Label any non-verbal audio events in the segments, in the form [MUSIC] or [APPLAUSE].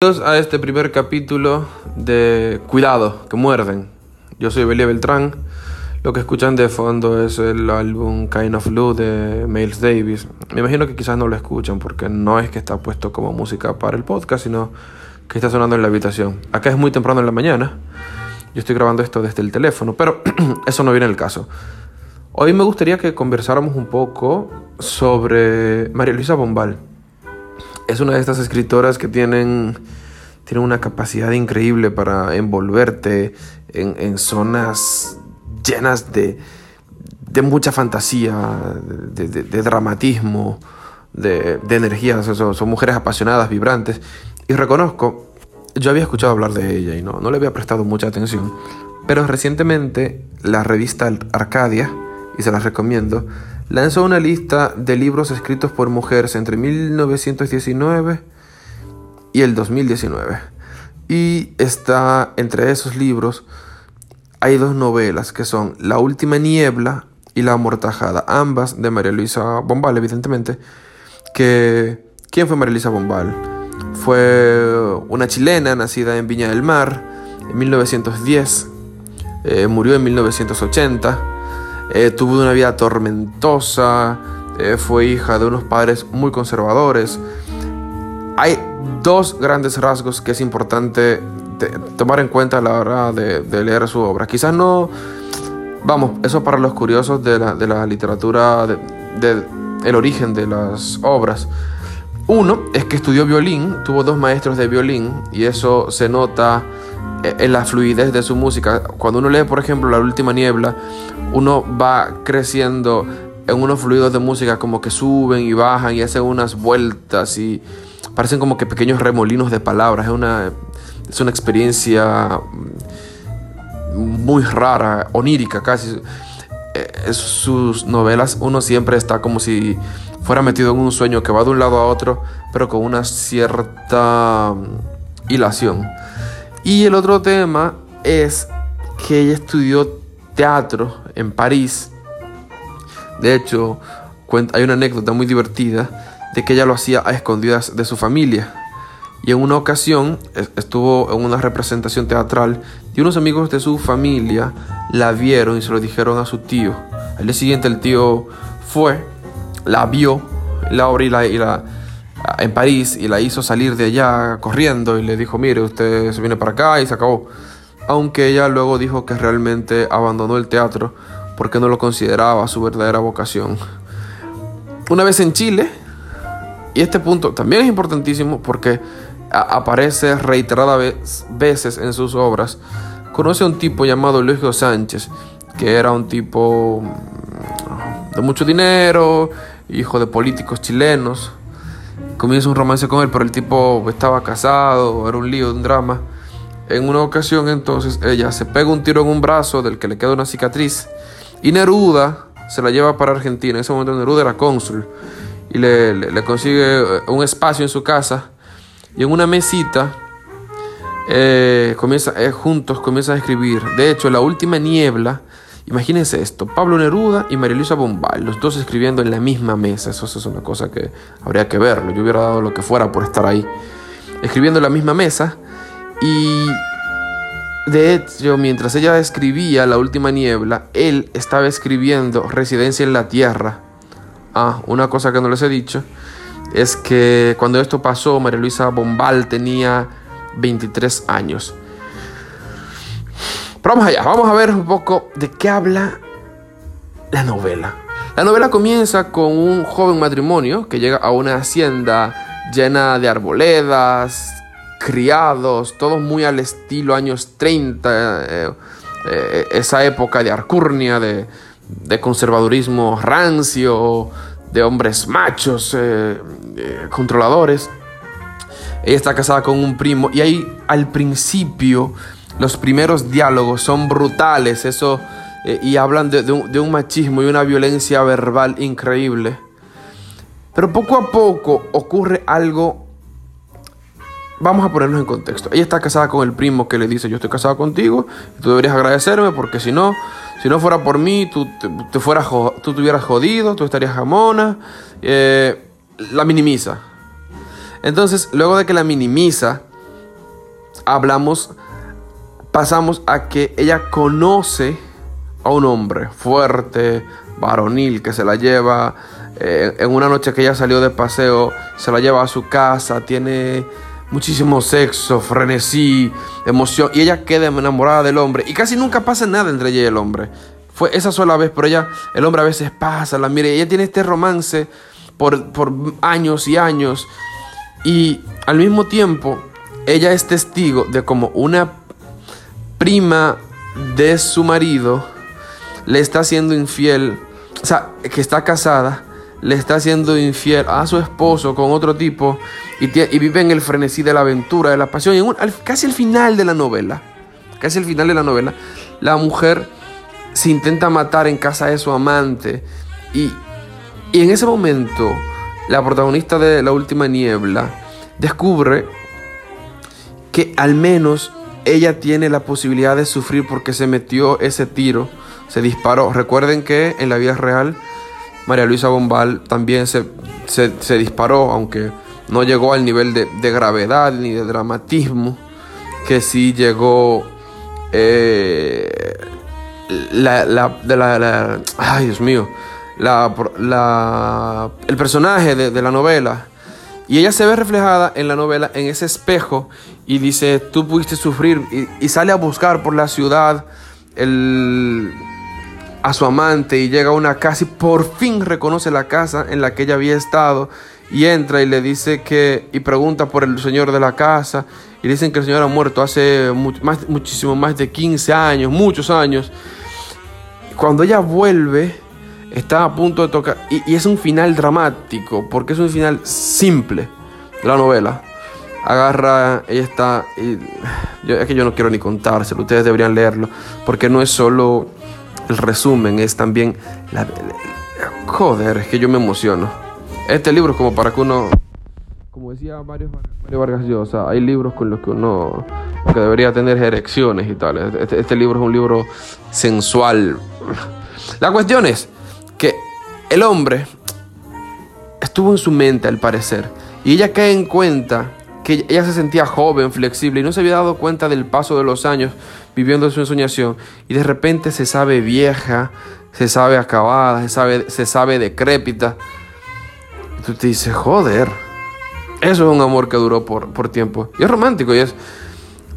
Bienvenidos a este primer capítulo de Cuidado, que muerden. Yo soy Belia Beltrán. Lo que escuchan de fondo es el álbum Kind of Blue de Miles Davis. Me imagino que quizás no lo escuchan porque no es que está puesto como música para el podcast, sino que está sonando en la habitación. Acá es muy temprano en la mañana. Yo estoy grabando esto desde el teléfono, pero [CLEARS THROAT] eso no viene el caso. Hoy me gustaría que conversáramos un poco sobre María Luisa Bombal es una de estas escritoras que tienen, una capacidad increíble para envolverte en, zonas llenas de, de mucha fantasía, de, dramatismo, de, energía. Son, mujeres apasionadas, vibrantes. Y reconozco, yo había escuchado hablar de ella y no, no le había prestado mucha atención. Pero recientemente la revista Arcadia, y se las recomiendo, lanzó una lista de libros escritos por mujeres entre 1919 y el 2019. Y está entre esos libros hay dos novelas que son La última niebla y La amortajada, ambas de María Luisa Bombal, evidentemente. Que ¿quién fue María Luisa Bombal? Fue una chilena nacida en Viña del Mar en 1910, eh, murió en 1980 eh, tuvo una vida tormentosa, eh, fue hija de unos padres muy conservadores. Hay dos grandes rasgos que es importante tomar en cuenta a la hora de, leer su obra. Quizás no, vamos, eso para los curiosos de la, literatura, del el origen de las obras. Uno es que estudió violín, tuvo dos maestros de violín y eso se nota en la fluidez de su música. Cuando uno lee, por ejemplo, La Última Niebla, uno va creciendo en unos fluidos de música como que suben y bajan y hacen unas vueltas y parecen como que pequeños remolinos de palabras. Es una, es una experiencia muy rara, onírica casi. Eh, sus novelas uno siempre está como si fuera metido en un sueño que va de un lado a otro, pero con una cierta hilación. Y el otro tema es que ella estudió teatro en París. De hecho, hay una anécdota muy divertida de que ella lo hacía a escondidas de su familia. Y en una ocasión estuvo en una representación teatral y unos amigos de su familia la vieron y se lo dijeron a su tío. Al día siguiente el tío fue, la vio, la obra y la en París y la hizo salir de allá corriendo y le dijo, mire, usted se viene para acá y se acabó. Aunque ella luego dijo que realmente abandonó el teatro porque no lo consideraba su verdadera vocación. Una vez en Chile, y este punto también es importantísimo porque aparece reiteradas veces en sus obras, conoce a un tipo llamado Eulogio Sánchez, que era un tipo de mucho dinero, hijo de políticos chilenos, comienza un romance con él, pero el tipo estaba casado, era un lío, un drama. En una ocasión entonces ella se pega un tiro en un brazo del que le queda una cicatriz y Neruda se la lleva para Argentina. En ese momento Neruda era cónsul y le, consigue eh, un espacio en su casa y en una mesita eh, comienza, eh, juntos comienzan a escribir. De hecho, la última niebla Imagínense esto, Pablo Neruda y María Luisa Bombal, los dos escribiendo en la misma mesa, eso, es una cosa que habría que verlo, yo hubiera dado lo que fuera por estar ahí, escribiendo en la misma mesa y de hecho mientras ella escribía La Última Niebla, él estaba escribiendo Residencia en la Tierra. Ah, una cosa que no les he dicho es que cuando esto pasó, María Luisa Bombal tenía 23 años vamos allá, vamos a ver un poco de qué habla la novela. La novela comienza con un joven matrimonio que llega a una hacienda llena de arboledas, criados, todos muy al estilo años 30, eh, eh, esa época de arcurnia, de, conservadurismo rancio, de hombres machos, eh, controladores. Ella está casada con un primo y ahí al principio los primeros diálogos son brutales, eso, eh, y hablan de, un, machismo y una violencia verbal increíble. Pero poco a poco ocurre algo. Vamos a ponernos en contexto. Ella está casada con el primo que le dice: Yo estoy casado contigo, tú deberías agradecerme porque si no, si no fuera por mí, tú te, fueras, tú hubieras jodido, tú estarías jamona. Eh, la minimiza. Entonces, luego de que la minimiza, hablamos, pasamos a que ella conoce a un hombre fuerte, varonil, que se la lleva eh, en una noche que ella salió de paseo, se la lleva a su casa, tiene muchísimo sexo, frenesí, emoción, y ella queda enamorada del hombre, y casi nunca pasa nada entre ella y el hombre. Fue esa sola vez, pero ella, el hombre a veces pasa, la mira, y ella tiene este romance por, por años y años, y al mismo tiempo, ella es testigo de como una prima de su marido le está siendo infiel, o sea, que está casada, le está siendo infiel a su esposo con otro tipo y, vive en el frenesí de la aventura, de la pasión. Y casi al final de la novela, casi al final de la novela, la mujer se intenta matar en casa de su amante y, y en ese momento la protagonista de La Última Niebla descubre que al menos ella tiene la posibilidad de sufrir porque se metió ese tiro, se disparó. Recuerden que en la vida real María Luisa Bombal también se, se, disparó, aunque no llegó al nivel de, gravedad ni de dramatismo que sí llegó eh, la, la, ay Dios mío, la, el personaje de, la novela. Y ella se ve reflejada en la novela en ese espejo y dice, tú pudiste sufrir y sale a buscar por la ciudad a su amante y llega a una casa y por fin reconoce la casa en la que ella había estado y entra y le dice que y pregunta por el señor de la casa y dicen que el señor ha muerto hace muchísimo más de 15 años, muchos años. Cuando ella vuelve está a punto de tocar y, es un final dramático porque es un final simple de la novela. Agarra, ella está y es que yo no quiero ni contárselo, ustedes deberían leerlo porque no es solo el resumen es también la, joder, es que yo me emociono. Este libro es como para que uno, como decía Mario, Vargas Llosa, hay libros con los que uno que debería tener erecciones y tal. Este, este libro es un libro sensual. La cuestión es que el hombre estuvo en su mente al parecer y ella cae en cuenta que ella se sentía joven, flexible y no se había dado cuenta del paso de los años viviendo su ensoñación y de repente se sabe vieja, se sabe acabada, se sabe, se sabe decrépita. Y tú te dices, joder, eso es un amor que duró por, por tiempo. Y es romántico y es...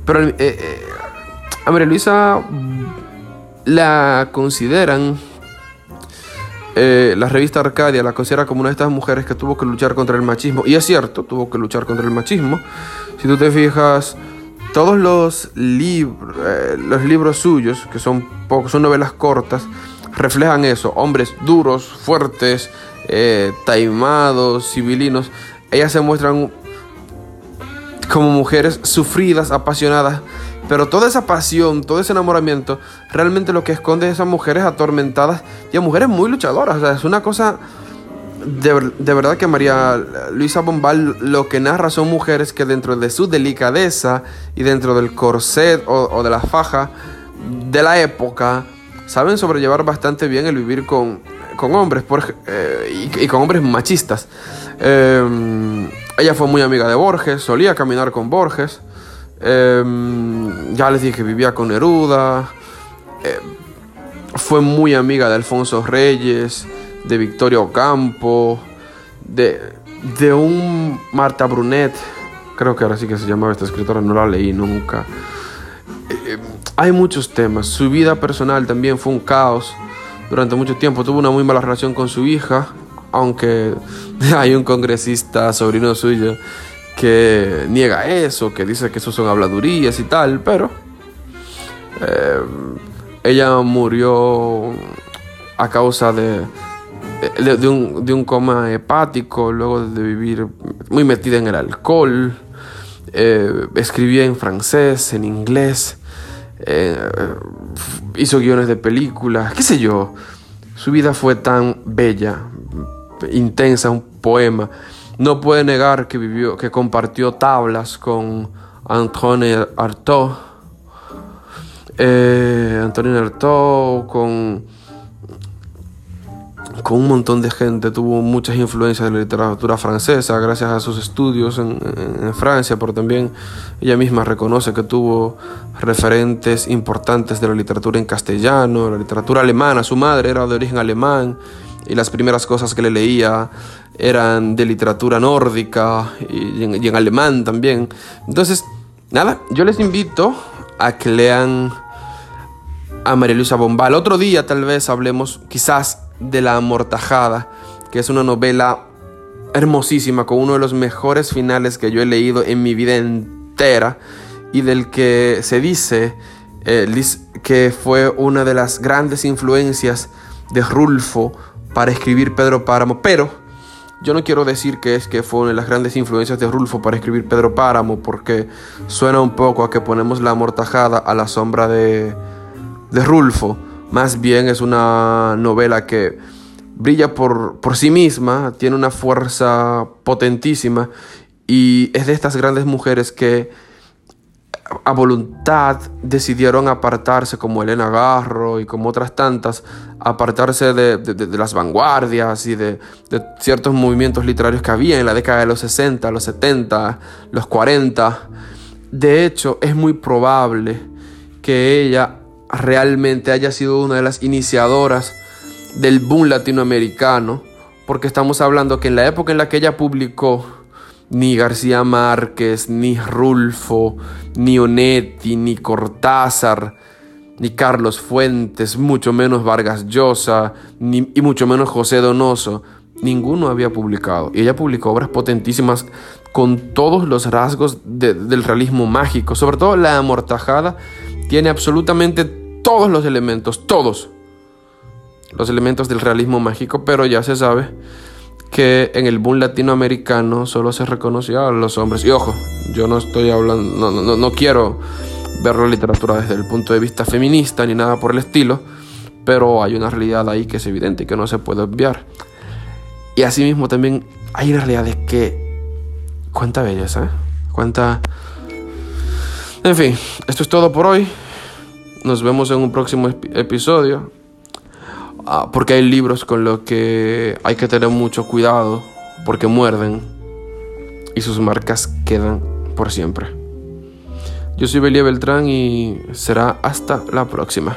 Pero eh, eh, María Luisa la consideran, eh, la revista Arcadia la considera como una de estas mujeres que tuvo que luchar contra el machismo. Y es cierto, tuvo que luchar contra el machismo. Si tú te fijas, todos los, libros eh, los libros suyos, que son, pocos, son novelas cortas, reflejan eso. Hombres duros, fuertes, eh, taimados, civilinos. Ellas se muestran como mujeres sufridas, apasionadas. Pero toda esa pasión, todo ese enamoramiento, realmente lo que esconde es a mujeres atormentadas y a mujeres muy luchadoras. O sea, es una cosa de, verdad que María Luisa Bombal lo que narra son mujeres que dentro de su delicadeza y dentro del corset o, de la faja de la época saben sobrellevar bastante bien el vivir con, hombres eh, y, con hombres machistas. Em, ella fue muy amiga de Borges, solía caminar con Borges. Em, ya les dije que vivía con Neruda. Eh, fue muy amiga de Alfonso Reyes de Victoria Ocampo, de, de un Marta Brunet, creo que ahora sí que se llamaba esta escritora, no la leí nunca. Eh, hay muchos temas, su vida personal también fue un caos durante mucho tiempo, tuvo una muy mala relación con su hija, aunque [LAUGHS] hay un congresista sobrino suyo que niega eso, que dice que eso son habladurías y tal, pero eh, ella murió a causa de, de, un, coma hepático, luego de vivir muy metida en el alcohol. Eh, escribía en francés, en inglés, eh, hizo guiones de películas, qué sé yo. Su vida fue tan bella, intensa, un poema. No puede negar que vivió, que compartió tablas con Antoine Artaud, eh, Antoine Artaud, con con un montón de gente, tuvo muchas influencias de la literatura francesa gracias a sus estudios en, en, Francia, pero también ella misma reconoce que tuvo referentes importantes de la literatura en castellano, la literatura alemana, su madre era de origen alemán y las primeras cosas que le leía eran de literatura nórdica y en, alemán también. Entonces, nada, yo les invito a que lean a María Luisa Bombal. Otro día tal vez hablemos quizás de La Amortajada, que es una novela hermosísima, con uno de los mejores finales que yo he leído en mi vida entera y del que se dice eh, que fue una de las grandes influencias de Rulfo para escribir Pedro Páramo, pero yo no quiero decir que es que fue una de las grandes influencias de Rulfo para escribir Pedro Páramo, porque suena un poco a que ponemos la amortajada a la sombra de, de Rulfo. Más bien es una novela que brilla por, por sí misma, tiene una fuerza potentísima y es de estas grandes mujeres que a voluntad decidieron apartarse, como Elena Garro y como otras tantas, apartarse de, de, las vanguardias y de, de, ciertos movimientos literarios que había en la década de los 60, los 70, los 40. De hecho, es muy probable que ella realmente haya sido una de las iniciadoras del boom latinoamericano, porque estamos hablando que en la época en la que ella publicó, ni García Márquez, ni Rulfo, ni Onetti, ni Cortázar, ni Carlos Fuentes, mucho menos Vargas Llosa, ni, y mucho menos José Donoso, ninguno había publicado. Y ella publicó obras potentísimas con todos los rasgos del realismo mágico, sobre todo la amortajada, tiene absolutamente todos los elementos, todos los elementos del realismo mágico, pero ya se sabe que en el boom latinoamericano solo se reconocía a los hombres. Y ojo, yo no estoy hablando, no, no, no quiero ver la literatura desde el punto de vista feminista ni nada por el estilo, pero hay una realidad ahí que es evidente y que no se puede obviar. Y asimismo también hay una realidad de que... Cuánta belleza, ¿eh? Cuánta... En fin, esto es todo por hoy. Nos vemos en un próximo episodio. Ah, porque hay libros con los que hay que tener mucho cuidado porque muerden y sus marcas quedan por siempre. Yo soy Belia Beltrán y será hasta la próxima.